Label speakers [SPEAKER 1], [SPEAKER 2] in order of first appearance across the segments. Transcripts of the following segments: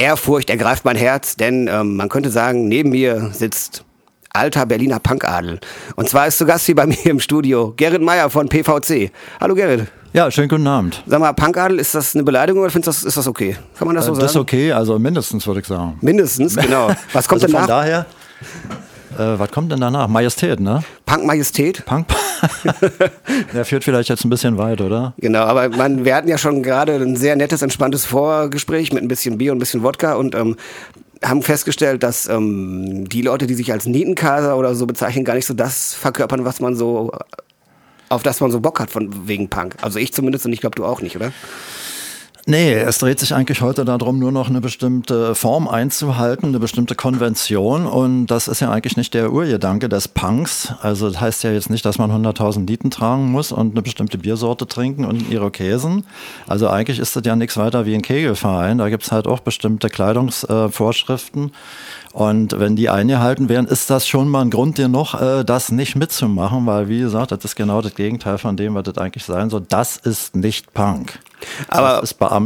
[SPEAKER 1] Ehrfurcht ergreift mein Herz, denn ähm, man könnte sagen, neben mir sitzt alter Berliner Punkadel. Und zwar ist zu Gast hier bei mir im Studio Gerrit Meyer von PVC. Hallo Gerrit.
[SPEAKER 2] Ja, schönen guten Abend.
[SPEAKER 1] Sag mal, Punkadel, ist das eine Beleidigung oder findest du das, ist das okay? Kann man das so
[SPEAKER 2] Äh,
[SPEAKER 1] sagen?
[SPEAKER 2] Das ist okay, also mindestens würde ich sagen.
[SPEAKER 1] Mindestens, genau. Was kommt
[SPEAKER 2] also
[SPEAKER 1] denn
[SPEAKER 2] von
[SPEAKER 1] nach?
[SPEAKER 2] daher, äh, was kommt denn danach? Majestät, ne?
[SPEAKER 1] Punk Majestät?
[SPEAKER 2] Punk. Der führt vielleicht jetzt ein bisschen weit, oder?
[SPEAKER 1] Genau, aber man, wir hatten ja schon gerade ein sehr nettes, entspanntes Vorgespräch mit ein bisschen Bier und ein bisschen Wodka und ähm, haben festgestellt, dass ähm, die Leute, die sich als Nietenkaser oder so bezeichnen, gar nicht so das verkörpern, was man so auf das man so Bock hat von wegen Punk. Also ich zumindest und ich glaube du auch nicht, oder?
[SPEAKER 2] Nee, es dreht sich eigentlich heute darum, nur noch eine bestimmte Form einzuhalten, eine bestimmte Konvention. Und das ist ja eigentlich nicht der Urgedanke des Punks. Also das heißt ja jetzt nicht, dass man 100.000 Lieten tragen muss und eine bestimmte Biersorte trinken und einen Irokesen. Also eigentlich ist das ja nichts weiter wie ein Kegelverein. Da gibt's halt auch bestimmte Kleidungsvorschriften. Und wenn die eingehalten werden, ist das schon mal ein Grund genug, äh, das nicht mitzumachen, weil wie gesagt, das ist genau das Gegenteil von dem, was das eigentlich sein soll. Das ist nicht Punk.
[SPEAKER 1] Aber-
[SPEAKER 2] das ist Beamtentum.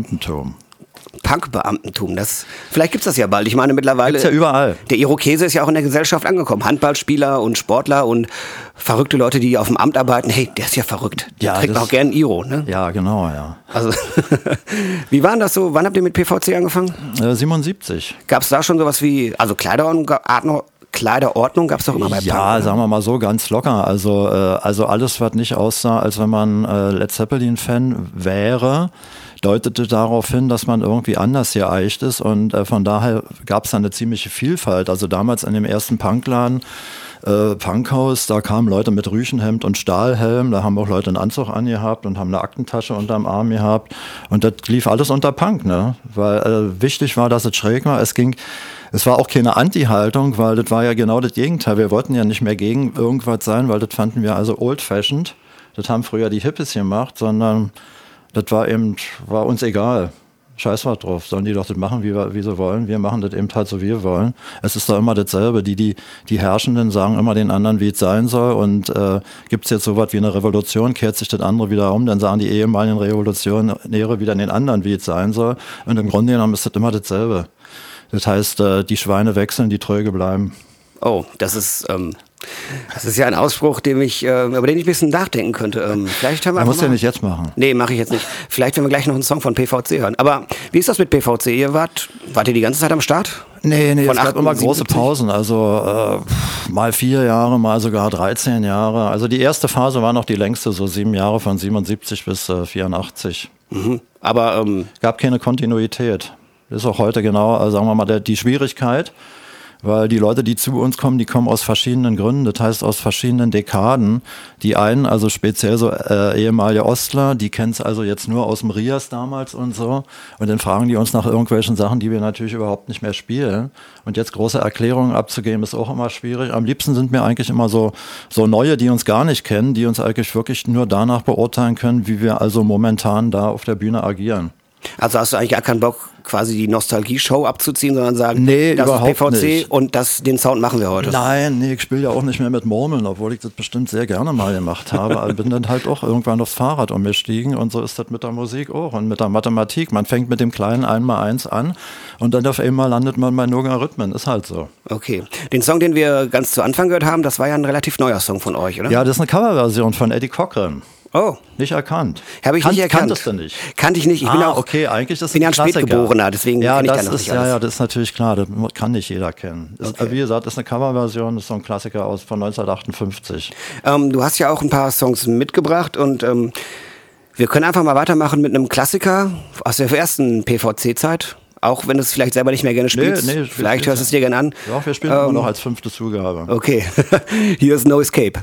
[SPEAKER 1] Punk-Beamtentum, das vielleicht gibt's das ja bald. Ich meine mittlerweile
[SPEAKER 2] Gibt's ja überall.
[SPEAKER 1] Der Irokese ist ja auch in der Gesellschaft angekommen. Handballspieler und Sportler und verrückte Leute, die auf dem Amt arbeiten. Hey, der ist ja verrückt. Der
[SPEAKER 2] Ja,
[SPEAKER 1] trägt auch gern Iro, ne?
[SPEAKER 2] Ja, genau, ja.
[SPEAKER 1] Also, wie war denn das so? Wann habt ihr mit PVC angefangen?
[SPEAKER 2] Äh, 77.
[SPEAKER 1] Gab es da schon sowas wie, also Kleiderordnung, Ordnung, Kleiderordnung gab es doch immer bei
[SPEAKER 2] Ja,
[SPEAKER 1] Punk, ne?
[SPEAKER 2] sagen wir mal so ganz locker. Also, äh, also alles, was nicht aussah, als wenn man äh, Led Zeppelin-Fan wäre, deutete darauf hin, dass man irgendwie anders geeicht ist. Und äh, von daher gab es da eine ziemliche Vielfalt. Also damals in dem ersten Punkladen, äh, Punkhaus, da kamen Leute mit Rüchenhemd und Stahlhelm, da haben auch Leute einen Anzug angehabt und haben eine Aktentasche unterm Arm gehabt. Und das lief alles unter Punk, ne? Weil äh, wichtig war, dass es schräg war. Es ging, es war auch keine Anti-Haltung, weil das war ja genau das Gegenteil. Wir wollten ja nicht mehr gegen irgendwas sein, weil das fanden wir also old-fashioned. Das haben früher die Hippies gemacht, sondern das war eben, war uns egal. Scheiß was drauf. Sollen die doch das machen, wie, wir, wie sie wollen. Wir machen das eben halt so, wie wir wollen. Es ist doch immer dasselbe. Die, die, die Herrschenden sagen immer den anderen, wie es sein soll. Und äh, gibt es jetzt sowas wie eine Revolution, kehrt sich das andere wieder um, dann sagen die ehemaligen Revolutionäre wieder den anderen, wie es sein soll. Und im Grunde genommen ist das immer dasselbe. Das heißt, äh, die Schweine wechseln, die Tröge bleiben.
[SPEAKER 1] Oh, das ist, ähm, das ist ja ein Ausspruch, dem ich, äh, über den ich ein bisschen nachdenken könnte. Ähm, vielleicht haben wir
[SPEAKER 2] Man muss ja nicht jetzt machen.
[SPEAKER 1] Nee, mache ich jetzt nicht. Vielleicht, wenn wir gleich noch einen Song von PVC hören. Aber wie ist das mit PVC? Ihr wart, wart ihr die ganze Zeit am Start?
[SPEAKER 2] Nee, nee,
[SPEAKER 1] Von
[SPEAKER 2] es gab immer große
[SPEAKER 1] 78?
[SPEAKER 2] Pausen. Also äh, mal vier Jahre, mal sogar 13 Jahre. Also die erste Phase war noch die längste, so sieben Jahre von 77 bis äh, 84.
[SPEAKER 1] Mhm. Aber ähm,
[SPEAKER 2] Gab keine Kontinuität. Das ist auch heute genau, äh, sagen wir mal, der, die Schwierigkeit. Weil die Leute, die zu uns kommen, die kommen aus verschiedenen Gründen, das heißt aus verschiedenen Dekaden. Die einen, also speziell so äh, ehemalige Ostler, die kennen es also jetzt nur aus dem Rias damals und so. Und dann fragen die uns nach irgendwelchen Sachen, die wir natürlich überhaupt nicht mehr spielen. Und jetzt große Erklärungen abzugeben, ist auch immer schwierig. Am liebsten sind mir eigentlich immer so, so neue, die uns gar nicht kennen, die uns eigentlich wirklich nur danach beurteilen können, wie wir also momentan da auf der Bühne agieren.
[SPEAKER 1] Also hast du eigentlich gar keinen Bock, quasi die Nostalgie-Show abzuziehen, sondern sagen,
[SPEAKER 2] Nee,
[SPEAKER 1] das
[SPEAKER 2] überhaupt
[SPEAKER 1] ist PVC
[SPEAKER 2] nicht.
[SPEAKER 1] und das, den Sound machen wir heute.
[SPEAKER 2] Nein, nee, ich spiele ja auch nicht mehr mit Murmeln, obwohl ich das bestimmt sehr gerne mal gemacht habe. Aber bin dann halt auch irgendwann aufs Fahrrad umgestiegen und so ist das mit der Musik auch und mit der Mathematik. Man fängt mit dem kleinen Einmal-Eins an und dann auf einmal landet man bei Logarithmen. Ist halt so.
[SPEAKER 1] Okay. Den Song, den wir ganz zu Anfang gehört haben, das war ja ein relativ neuer Song von euch, oder?
[SPEAKER 2] Ja, das ist eine Coverversion von Eddie Cochran.
[SPEAKER 1] Oh,
[SPEAKER 2] Nicht erkannt.
[SPEAKER 1] habe ich
[SPEAKER 2] Kan-
[SPEAKER 1] nicht erkannt.
[SPEAKER 2] Kanntest du nicht?
[SPEAKER 1] Kannte ich nicht. Ich bin
[SPEAKER 2] ah,
[SPEAKER 1] auch,
[SPEAKER 2] okay, eigentlich ist
[SPEAKER 1] bin ja ein
[SPEAKER 2] Klassiker.
[SPEAKER 1] Spätgeborener, deswegen
[SPEAKER 2] ja,
[SPEAKER 1] kenn ich da
[SPEAKER 2] das
[SPEAKER 1] noch
[SPEAKER 2] ist,
[SPEAKER 1] nicht
[SPEAKER 2] ja,
[SPEAKER 1] alles.
[SPEAKER 2] ja, das ist natürlich klar. Das mu- kann nicht jeder kennen. Ist. Wie gesagt, ist eine Coverversion, ist so ein Klassiker aus von 1958.
[SPEAKER 1] Ähm, du hast ja auch ein paar Songs mitgebracht und ähm, wir können einfach mal weitermachen mit einem Klassiker aus der ersten PVC-Zeit. Auch wenn du es vielleicht selber nicht mehr gerne spielst.
[SPEAKER 2] nee, ich
[SPEAKER 1] vielleicht hörst du es dir gerne an.
[SPEAKER 2] Ja, wir spielen
[SPEAKER 1] Ähm,
[SPEAKER 2] immer noch als fünfte Zugabe.
[SPEAKER 1] Okay, hier ist No Escape.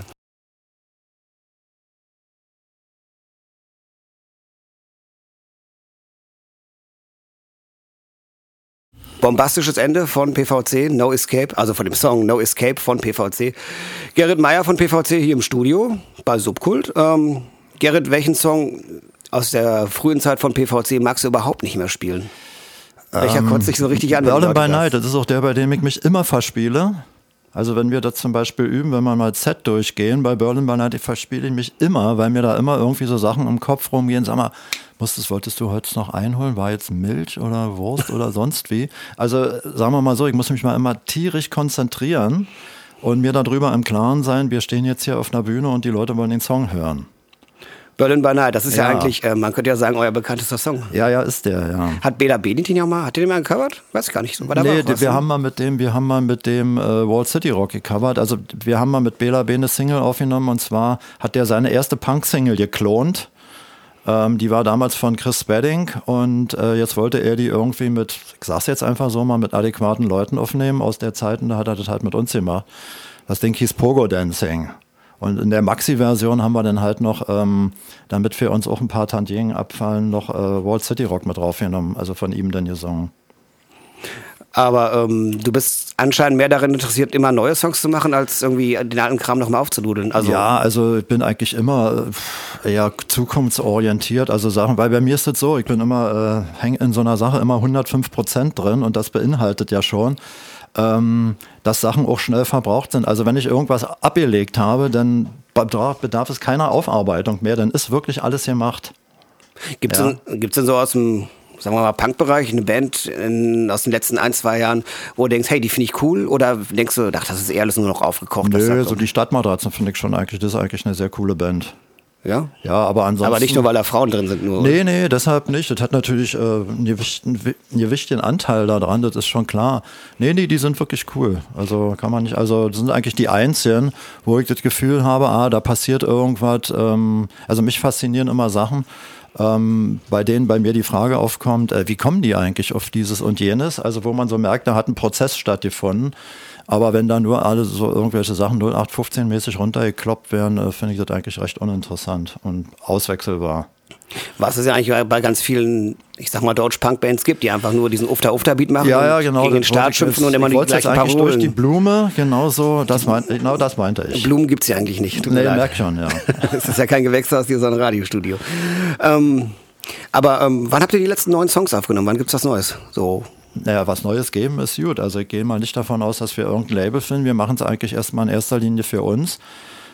[SPEAKER 1] Bombastisches Ende von PVC, No Escape, also von dem Song No Escape von PVC. Gerrit Meyer von PVC hier im Studio bei Subkult. Ähm, Gerrit, welchen Song aus der frühen Zeit von PVC magst du überhaupt nicht mehr spielen? Welcher kotzt dich so richtig an?
[SPEAKER 2] Berlin by Night, das ist auch der, bei dem ich mich immer verspiele. Also wenn wir das zum Beispiel üben, wenn wir mal Z durchgehen, bei Berlin by Night verspiele ich mich immer, weil mir da immer irgendwie so Sachen im Kopf rumgehen. Sag mal, musstest, wolltest du heute noch einholen? War jetzt Milch oder Wurst oder sonst wie? Also sagen wir mal so, ich muss mich mal immer tierisch konzentrieren und mir darüber im Klaren sein, wir stehen jetzt hier auf einer Bühne und die Leute wollen den Song hören.
[SPEAKER 1] Berlin by Night, das ist ja, ja eigentlich, äh, man könnte ja sagen, euer bekanntester Song.
[SPEAKER 2] Ja, ja, ist der, ja.
[SPEAKER 1] Hat Bela Benitin ja mal, hat der den mal gecovert? Weiß ich gar nicht.
[SPEAKER 2] War nee, was, wir ne? haben mal mit dem, wir haben mal mit dem äh, Wall City Rock gecovert. Also wir haben mal mit Bela B eine Single aufgenommen und zwar hat der seine erste Punk-Single geklont. Ähm, die war damals von Chris Spedding und äh, jetzt wollte er die irgendwie mit, ich sag's jetzt einfach so mal, mit adäquaten Leuten aufnehmen aus der Zeit und da hat er das halt mit uns gemacht. Das Ding hieß Pogo Dancing. Und in der Maxi-Version haben wir dann halt noch, ähm, damit für uns auch ein paar Tantien abfallen, noch äh, Wall City Rock mit draufgenommen, also von ihm dann gesungen.
[SPEAKER 1] Aber ähm, du bist anscheinend mehr darin interessiert, immer neue Songs zu machen, als irgendwie den alten Kram nochmal aufzududeln.
[SPEAKER 2] Also ja, also ich bin eigentlich immer äh, eher zukunftsorientiert. Also Sachen, weil bei mir ist es so, ich bin immer, äh, häng in so einer Sache immer 105 Prozent drin und das beinhaltet ja schon, ähm, dass Sachen auch schnell verbraucht sind. Also wenn ich irgendwas abgelegt habe, dann bedarf, es keiner Aufarbeitung mehr, dann ist wirklich alles gemacht.
[SPEAKER 1] Gibt es ja. denn, denn so aus dem sagen wir mal, Punkbereich, eine Band in, aus den letzten ein, zwei Jahren, wo du denkst, hey, die finde ich cool? Oder denkst du, ach, das ist eher alles nur noch aufgekocht?
[SPEAKER 2] Nö, so die Stadtmatratzen finde ich schon eigentlich, das ist eigentlich eine sehr coole Band.
[SPEAKER 1] Ja?
[SPEAKER 2] Ja, aber ansonsten.
[SPEAKER 1] Aber nicht nur, weil da Frauen drin sind, nur.
[SPEAKER 2] Nee, nee, deshalb nicht. Das hat natürlich äh, einen, gewichtigen, einen gewichtigen Anteil daran, das ist schon klar. Nee, nee, die sind wirklich cool. Also kann man nicht, also das sind eigentlich die Einzigen, wo ich das Gefühl habe, ah, da passiert irgendwas. Ähm, also mich faszinieren immer Sachen. Ähm, bei denen bei mir die Frage aufkommt, äh, wie kommen die eigentlich auf dieses und jenes? Also wo man so merkt, da hat ein Prozess stattgefunden. Aber wenn da nur alle so irgendwelche Sachen 0815-mäßig runtergekloppt werden, äh, finde ich das eigentlich recht uninteressant und auswechselbar.
[SPEAKER 1] Was es ja eigentlich bei ganz vielen, ich sag mal, Deutsch-Punk-Bands gibt, die einfach nur diesen Ufter-Ufter-Beat machen
[SPEAKER 2] ja, ja, genau,
[SPEAKER 1] gegen den Start schimpfen und immer die gleichen
[SPEAKER 2] Parolen. durch die Blume, genau so, das mein, genau das meinte ich.
[SPEAKER 1] Blumen gibt es ja eigentlich nicht.
[SPEAKER 2] Nee, merk schon, ja.
[SPEAKER 1] Es ist ja kein Gewächshaus, hier so ein Radiostudio. Ähm, aber ähm, wann habt ihr die letzten neun Songs aufgenommen? Wann gibt es was Neues? So
[SPEAKER 2] naja, was Neues geben ist gut. Also ich gehe mal nicht davon aus, dass wir irgendein Label finden. Wir machen es eigentlich erstmal in erster Linie für uns.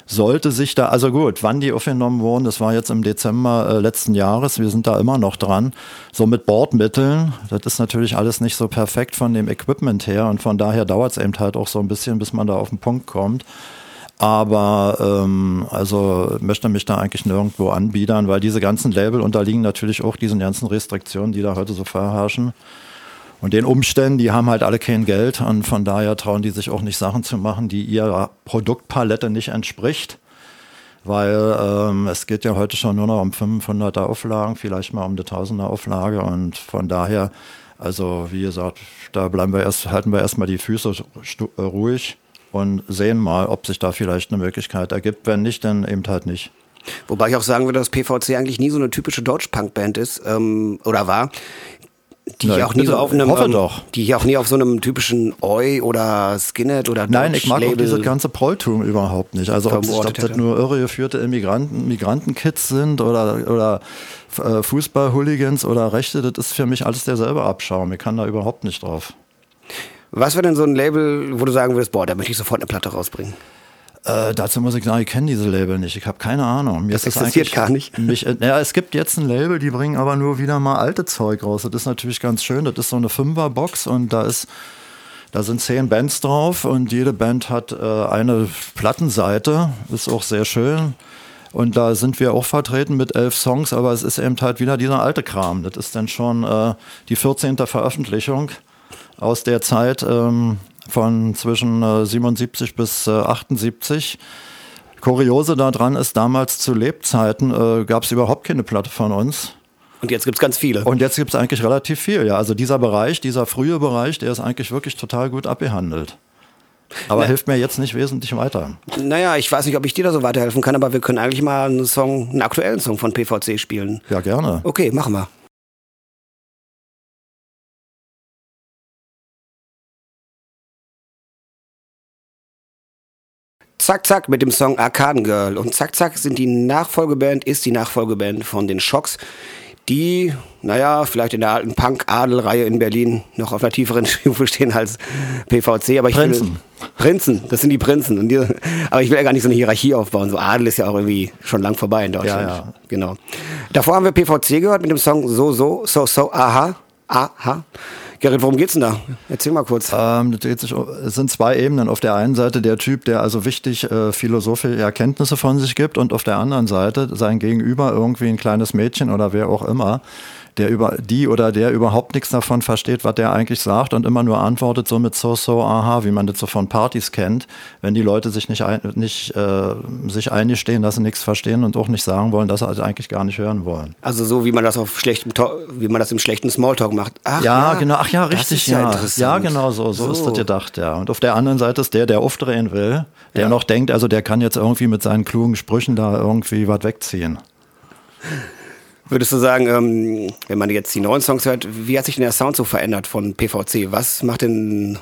[SPEAKER 2] Sollte sich da, also gut, wann die aufgenommen wurden, das war jetzt im Dezember äh, letzten Jahres, wir sind da immer noch dran. So mit Bordmitteln, das ist natürlich alles nicht so perfekt von dem Equipment her und von daher dauert es eben halt auch so ein bisschen, bis man da auf den Punkt kommt. Aber ähm, also möchte mich da eigentlich nirgendwo anbiedern, weil diese ganzen Label unterliegen natürlich auch diesen ganzen Restriktionen, die da heute so vorherrschen. Und den Umständen, die haben halt alle kein Geld und von daher trauen die sich auch nicht Sachen zu machen, die ihrer Produktpalette nicht entspricht. Weil ähm, es geht ja heute schon nur noch um 500er Auflagen, vielleicht mal um eine 1000er Auflage und von daher, also wie gesagt, da bleiben wir erst, halten wir erstmal die Füße äh, ruhig und sehen mal, ob sich da vielleicht eine Möglichkeit ergibt. Wenn nicht, dann eben halt nicht.
[SPEAKER 1] Wobei ich auch sagen würde, dass PVC eigentlich nie so eine typische Deutsch-Punk-Band ist ähm, oder war die Nein, auch nie so auf einem,
[SPEAKER 2] hoffe ähm, doch.
[SPEAKER 1] die hier auch nie auf so einem typischen Oi oder Skinhead oder
[SPEAKER 2] Nein, ich mag Label auch diese ganze Prolltum überhaupt nicht. Also ob, ob das nur irregeführte Immigranten, Migrantenkids sind oder, oder äh, Fußball-Hooligans oder Rechte, das ist für mich alles derselbe Abschaum. Ich kann da überhaupt nicht drauf.
[SPEAKER 1] Was wäre denn so ein Label, wo du sagen würdest, boah, da möchte ich sofort eine Platte rausbringen?
[SPEAKER 2] Äh, dazu muss ich sagen, ich kenne diese Label nicht. Ich habe keine Ahnung.
[SPEAKER 1] Mir das existiert gar nicht.
[SPEAKER 2] Mich, äh, ja, es gibt jetzt ein Label, die bringen aber nur wieder mal alte Zeug raus. Das ist natürlich ganz schön. Das ist so eine Fünferbox und da ist da sind zehn Bands drauf und jede Band hat äh, eine Plattenseite. Ist auch sehr schön. Und da sind wir auch vertreten mit elf Songs, aber es ist eben halt wieder dieser alte Kram. Das ist dann schon äh, die 14. Veröffentlichung aus der Zeit. Ähm, von zwischen äh, 77 bis äh, 78. Kuriose daran ist, damals zu Lebzeiten äh, gab es überhaupt keine Platte von uns.
[SPEAKER 1] Und jetzt gibt es ganz viele.
[SPEAKER 2] Und jetzt gibt es eigentlich relativ viel, ja. Also dieser Bereich, dieser frühe Bereich, der ist eigentlich wirklich total gut abgehandelt. Aber Na, hilft mir jetzt nicht wesentlich weiter.
[SPEAKER 1] Naja, ich weiß nicht, ob ich dir da so weiterhelfen kann, aber wir können eigentlich mal einen Song, einen aktuellen Song von PVC spielen.
[SPEAKER 2] Ja, gerne.
[SPEAKER 1] Okay, machen wir. Zack Zack mit dem Song Arcaden Girl. Und Zack Zack sind die Nachfolgeband, ist die Nachfolgeband von den Schocks. die, naja, vielleicht in der alten Punk-Adel-Reihe in Berlin noch auf einer tieferen Stufe stehen als PVC. Aber ich
[SPEAKER 2] Prinzen.
[SPEAKER 1] Will, Prinzen, das sind die Prinzen. Und die, aber ich will ja gar nicht so eine Hierarchie aufbauen. So Adel ist ja auch irgendwie schon lang vorbei in Deutschland.
[SPEAKER 2] Ja, ja.
[SPEAKER 1] Genau. Davor haben wir PVC gehört mit dem Song So, So, So, So, Aha, Aha. Gerrit, worum geht's denn da? Erzähl mal kurz.
[SPEAKER 2] Ähm, sich, es sind zwei Ebenen. Auf der einen Seite der Typ, der also wichtig äh, philosophische Erkenntnisse von sich gibt und auf der anderen Seite sein Gegenüber irgendwie ein kleines Mädchen oder wer auch immer, der über die oder der überhaupt nichts davon versteht, was der eigentlich sagt und immer nur antwortet so mit so, so, aha, wie man das so von Partys kennt, wenn die Leute sich nicht, ein, nicht äh, sich eingestehen, dass sie nichts verstehen und auch nicht sagen wollen, dass sie also eigentlich gar nicht hören wollen.
[SPEAKER 1] Also so wie man das auf schlechtem, wie man das im schlechten Smalltalk macht. Ach,
[SPEAKER 2] Ja, genau, ach ja,
[SPEAKER 1] das
[SPEAKER 2] richtig,
[SPEAKER 1] ja.
[SPEAKER 2] ja.
[SPEAKER 1] interessant.
[SPEAKER 2] Ja, genau so, so, ist das gedacht, ja. Und auf der anderen Seite ist der, der aufdrehen will, der
[SPEAKER 1] Ja.
[SPEAKER 2] noch denkt, also der kann jetzt irgendwie mit seinen klugen Sprüchen da irgendwie was wegziehen.
[SPEAKER 1] Würdest du sagen, ähm, wenn man jetzt die neuen Songs hört, wie hat sich denn der Sound so verändert von PVC? Was macht denn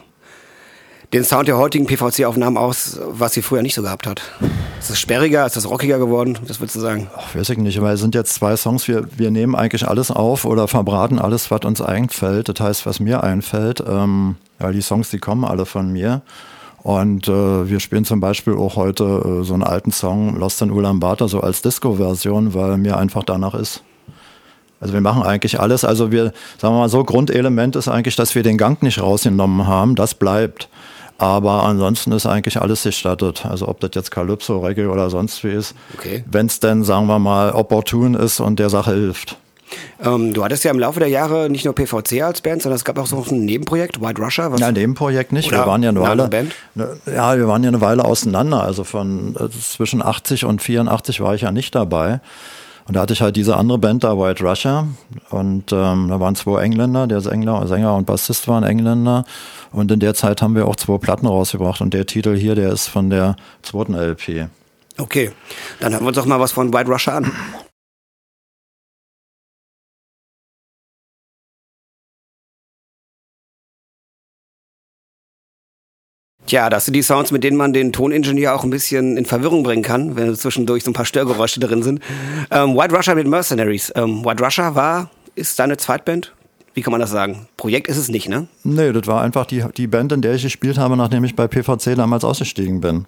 [SPEAKER 1] den Sound der heutigen PVC-Aufnahmen aus, was sie früher nicht so gehabt hat? Ist das sperriger, ist das rockiger geworden? Was würdest du sagen?
[SPEAKER 2] Ach, weiß ich nicht, weil es sind jetzt zwei Songs, wir, wir nehmen eigentlich alles auf oder verbraten alles, was uns einfällt. Das heißt, was mir einfällt, ähm, weil die Songs, die kommen alle von mir. Und äh, wir spielen zum Beispiel auch heute äh, so einen alten Song, Lost in Ulaanbaatar, so als Disco-Version, weil mir einfach danach ist. Also wir machen eigentlich alles. Also wir, sagen wir mal so, Grundelement ist eigentlich, dass wir den Gang nicht rausgenommen haben. Das bleibt. Aber ansonsten ist eigentlich alles gestattet. Also ob das jetzt Calypso, Reggae oder sonst wie ist.
[SPEAKER 1] Okay.
[SPEAKER 2] Wenn es denn, sagen wir mal, opportun ist und der Sache hilft.
[SPEAKER 1] Ähm, du hattest ja im Laufe der Jahre nicht nur PVC als Band, sondern es gab auch so ein Nebenprojekt, White Russia. Was
[SPEAKER 2] Ja, in dem Projekt nicht.
[SPEAKER 1] Oder
[SPEAKER 2] wir waren ja eine Weile,
[SPEAKER 1] Band?
[SPEAKER 2] Ne, ja, wir waren ja eine Weile auseinander. Also von äh, zwischen 80 und 84 war ich ja nicht dabei. Und da hatte ich halt diese andere Band da, White Russia. Und ähm, da waren zwei Engländer, der Sänger, Sänger und Bassist waren Engländer. Und in der Zeit haben wir auch zwei Platten rausgebracht. Und der Titel hier, der ist von der zweiten LP.
[SPEAKER 1] Okay, dann hören wir uns doch mal was von White Russia an. Tja, das sind die Sounds, mit denen man den Toningenieur auch ein bisschen in Verwirrung bringen kann, wenn zwischendurch so ein paar Störgeräusche drin sind. Ähm, White Russia mit Mercenaries. Ähm, White Russia war, ist deine Zweitband? Wie kann man das sagen? Projekt ist es nicht, ne?
[SPEAKER 2] Nee, das war einfach die, die Band, in der ich gespielt habe, nachdem ich bei PVC damals ausgestiegen bin.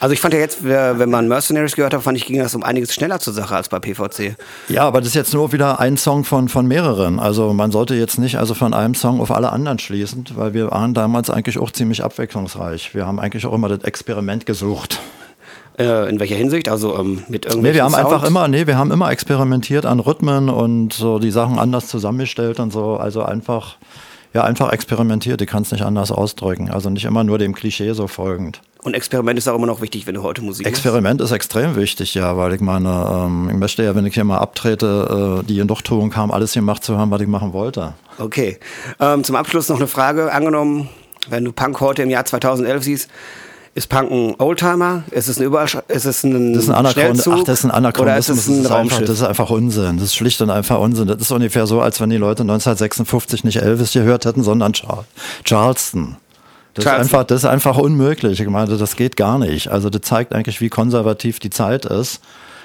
[SPEAKER 1] Also ich fand ja jetzt, wenn man Mercenaries gehört hat, fand ich, ging das um einiges schneller zur Sache als bei PVC.
[SPEAKER 2] Ja, aber das ist jetzt nur wieder ein Song von, von mehreren. Also man sollte jetzt nicht also von einem Song auf alle anderen schließen, weil wir waren damals eigentlich auch ziemlich abwechslungsreich. Wir haben eigentlich auch immer das Experiment gesucht.
[SPEAKER 1] Äh, in welcher Hinsicht? Also ähm, mit irgendwelchen
[SPEAKER 2] Nee, wir haben einfach
[SPEAKER 1] Sounds?
[SPEAKER 2] immer, nee, wir haben immer experimentiert an Rhythmen und so die Sachen anders zusammengestellt und so. Also einfach, ja, einfach experimentiert. Ich kann es nicht anders ausdrücken. Also nicht immer nur dem Klischee so folgend.
[SPEAKER 1] Und Experiment ist auch immer noch wichtig, wenn du heute Musik machst.
[SPEAKER 2] Experiment ist extrem wichtig, ja, weil ich meine, ähm, ich möchte ja, wenn ich hier mal abtrete, äh, die Genugtuung haben, alles gemacht zu haben, was ich machen wollte.
[SPEAKER 1] Okay. Ähm, zum Abschluss noch eine Frage. Angenommen, wenn du Punk heute im Jahr 2011 siehst, ist Punk ein Oldtimer? Ist es ein Übersch ist es ein,
[SPEAKER 2] Das ist ein Anachron
[SPEAKER 1] Schnellzug?
[SPEAKER 2] Ach, das ist ein Anachronismus.
[SPEAKER 1] Oder ist es ein
[SPEAKER 2] das, ist einfach, das ist einfach Unsinn. Das ist schlicht und einfach Unsinn. Das ist ungefähr so, als wenn die Leute 1956 nicht Elvis gehört hätten, sondern Char Charleston. Das ist, einfach, das ist einfach unmöglich. Ich meine, das geht gar nicht. Also das zeigt eigentlich, wie konservativ die Zeit ist.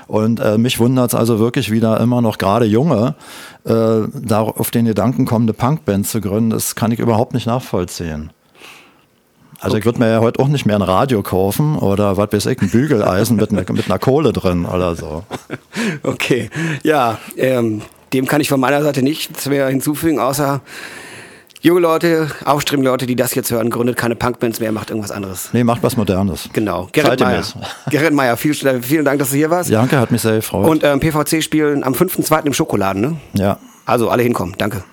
[SPEAKER 2] Und äh, mich wundert es also wirklich wieder immer noch gerade Junge, äh, da auf den Gedanken kommen, eine Punkband zu gründen. Das kann ich überhaupt nicht nachvollziehen. Also ich würde mir ja heute auch nicht mehr ein Radio kaufen oder was weiß ich, ein Bügeleisen mit, ne, mit einer Kohle drin oder so.
[SPEAKER 1] Okay. Ja, ähm, dem kann ich von meiner Seite nichts mehr hinzufügen, außer junge Leute, aufstrebende Leute, die das jetzt hören, gründet keine Punkbands mehr, macht irgendwas anderes.
[SPEAKER 2] Nee, macht was Modernes.
[SPEAKER 1] Genau. Gerrit Meyer.
[SPEAKER 2] Zeitgemäß.
[SPEAKER 1] Gerrit Meyer, viel, vielen Dank, dass du hier warst.
[SPEAKER 2] Janke hat mich sehr gefreut.
[SPEAKER 1] Und ähm, PVC spielen am 5.2. im Schokoladen, ne?
[SPEAKER 2] ja.
[SPEAKER 1] Also alle hinkommen. Danke.